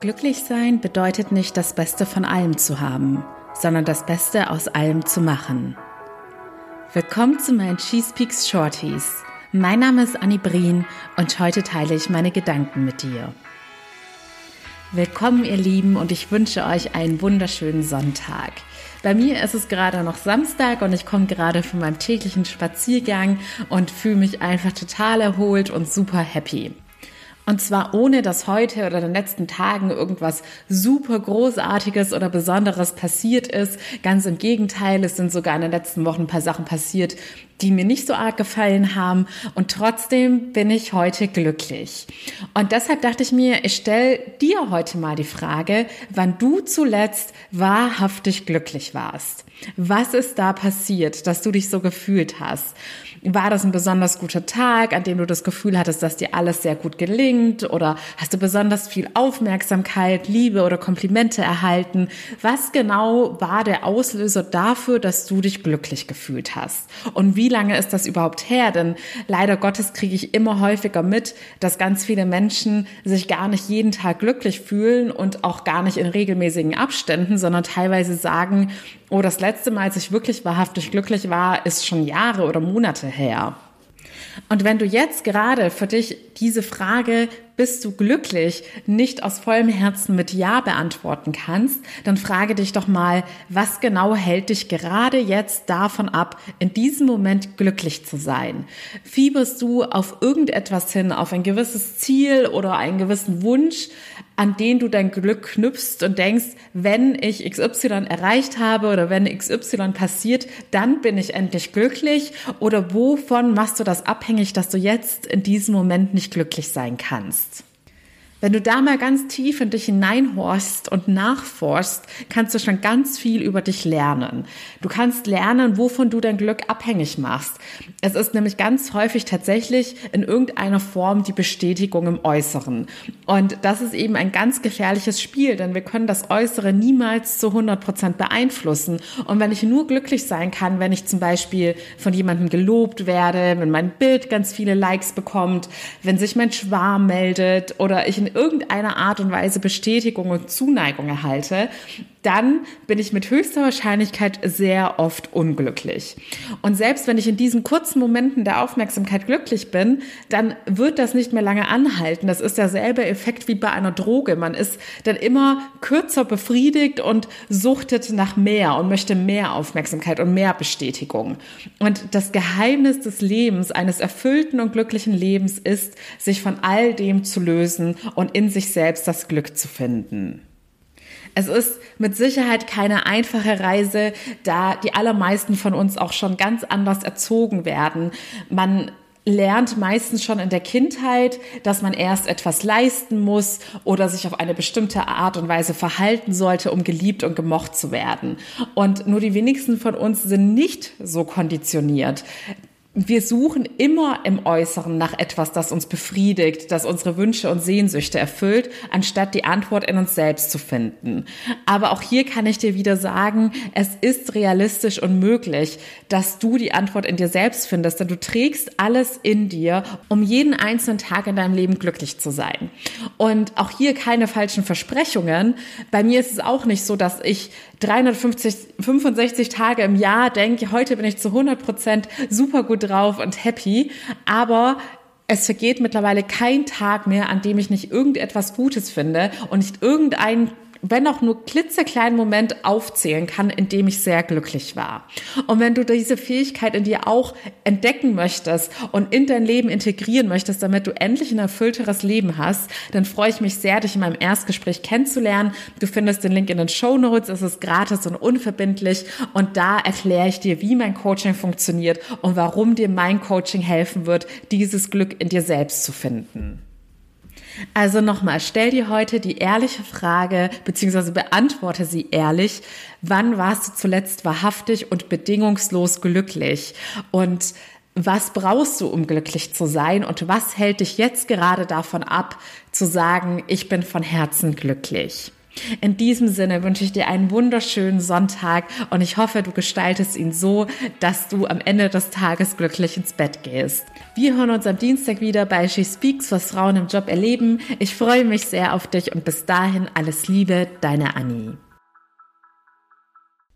Glücklich sein bedeutet nicht das Beste von allem zu haben, sondern das Beste aus allem zu machen. Willkommen zu meinen Cheese Peaks Shorties. Mein Name ist Annie Brien und heute teile ich meine Gedanken mit dir. Willkommen ihr Lieben und ich wünsche euch einen wunderschönen Sonntag. Bei mir ist es gerade noch Samstag und ich komme gerade von meinem täglichen Spaziergang und fühle mich einfach total erholt und super happy. Und zwar ohne, dass heute oder in den letzten Tagen irgendwas super Großartiges oder Besonderes passiert ist. Ganz im Gegenteil, es sind sogar in den letzten Wochen ein paar Sachen passiert, die mir nicht so arg gefallen haben. Und trotzdem bin ich heute glücklich. Und deshalb dachte ich mir, ich stelle dir heute mal die Frage, wann du zuletzt wahrhaftig glücklich warst. Was ist da passiert, dass du dich so gefühlt hast? War das ein besonders guter Tag, an dem du das Gefühl hattest, dass dir alles sehr gut gelingt? Oder hast du besonders viel Aufmerksamkeit, Liebe oder Komplimente erhalten? Was genau war der Auslöser dafür, dass du dich glücklich gefühlt hast? Und wie lange ist das überhaupt her? Denn leider Gottes kriege ich immer häufiger mit, dass ganz viele Menschen sich gar nicht jeden Tag glücklich fühlen und auch gar nicht in regelmäßigen Abständen, sondern teilweise sagen, oh, das letzte Mal, als ich wirklich wahrhaftig glücklich war, ist schon Jahre oder Monate her. Und wenn du jetzt gerade für dich diese Frage, bist du glücklich, nicht aus vollem Herzen mit Ja beantworten kannst, dann frage dich doch mal, was genau hält dich gerade jetzt davon ab, in diesem Moment glücklich zu sein? Fieberst du auf irgendetwas hin, auf ein gewisses Ziel oder einen gewissen Wunsch, an den du dein Glück knüpfst und denkst, wenn ich XY erreicht habe oder wenn XY passiert, dann bin ich endlich glücklich? Oder wovon machst du das abhängig, dass du jetzt in diesem Moment nicht glücklich sein kannst? Wenn du da mal ganz tief in dich hineinhorchst und nachforschst, kannst du schon ganz viel über dich lernen. Du kannst lernen, wovon du dein Glück abhängig machst. Es ist nämlich ganz häufig tatsächlich in irgendeiner Form die Bestätigung im Äußeren. Und das ist eben ein ganz gefährliches Spiel, denn wir können das Äußere niemals zu 100 Prozent beeinflussen. Und wenn ich nur glücklich sein kann, wenn ich zum Beispiel von jemandem gelobt werde, wenn mein Bild ganz viele Likes bekommt, wenn sich mein Schwarm meldet oder ich in irgendeiner Art und Weise Bestätigung und Zuneigung erhalte, dann bin ich mit höchster Wahrscheinlichkeit sehr oft unglücklich. Und selbst wenn ich in diesen kurzen Momenten der Aufmerksamkeit glücklich bin, dann wird das nicht mehr lange anhalten. Das ist derselbe Effekt wie bei einer Droge. Man ist dann immer kürzer befriedigt und suchtet nach mehr und möchte mehr Aufmerksamkeit und mehr Bestätigung. Und das Geheimnis des Lebens, eines erfüllten und glücklichen Lebens ist, sich von all dem zu lösen und in sich selbst das Glück zu finden. Es ist mit Sicherheit keine einfache Reise, da die allermeisten von uns auch schon ganz anders erzogen werden. Man lernt meistens schon in der Kindheit, dass man erst etwas leisten muss oder sich auf eine bestimmte Art und Weise verhalten sollte, um geliebt und gemocht zu werden. Und nur die wenigsten von uns sind nicht so konditioniert wir suchen immer im Äußeren nach etwas, das uns befriedigt, das unsere Wünsche und Sehnsüchte erfüllt, anstatt die Antwort in uns selbst zu finden. Aber auch hier kann ich dir wieder sagen, es ist realistisch und möglich, dass du die Antwort in dir selbst findest, denn du trägst alles in dir, um jeden einzelnen Tag in deinem Leben glücklich zu sein. Und auch hier keine falschen Versprechungen. Bei mir ist es auch nicht so, dass ich 350, 65 Tage im Jahr denke, heute bin ich zu 100 Prozent super gut drauf und happy. Aber es vergeht mittlerweile kein Tag mehr, an dem ich nicht irgendetwas Gutes finde und nicht irgendein wenn auch nur klitzekleinen Moment aufzählen kann, in dem ich sehr glücklich war. Und wenn du diese Fähigkeit in dir auch entdecken möchtest und in dein Leben integrieren möchtest, damit du endlich ein erfüllteres Leben hast, dann freue ich mich sehr, dich in meinem Erstgespräch kennenzulernen. Du findest den Link in den Show Notes. Es ist gratis und unverbindlich. Und da erkläre ich dir, wie mein Coaching funktioniert und warum dir mein Coaching helfen wird, dieses Glück in dir selbst zu finden. Also nochmal, stell dir heute die ehrliche Frage, beziehungsweise beantworte sie ehrlich. Wann warst du zuletzt wahrhaftig und bedingungslos glücklich? Und was brauchst du, um glücklich zu sein? Und was hält dich jetzt gerade davon ab, zu sagen, ich bin von Herzen glücklich? In diesem Sinne wünsche ich dir einen wunderschönen Sonntag und ich hoffe, du gestaltest ihn so, dass du am Ende des Tages glücklich ins Bett gehst. Wir hören uns am Dienstag wieder bei She Speaks, was Frauen im Job erleben. Ich freue mich sehr auf dich und bis dahin alles Liebe, deine Annie.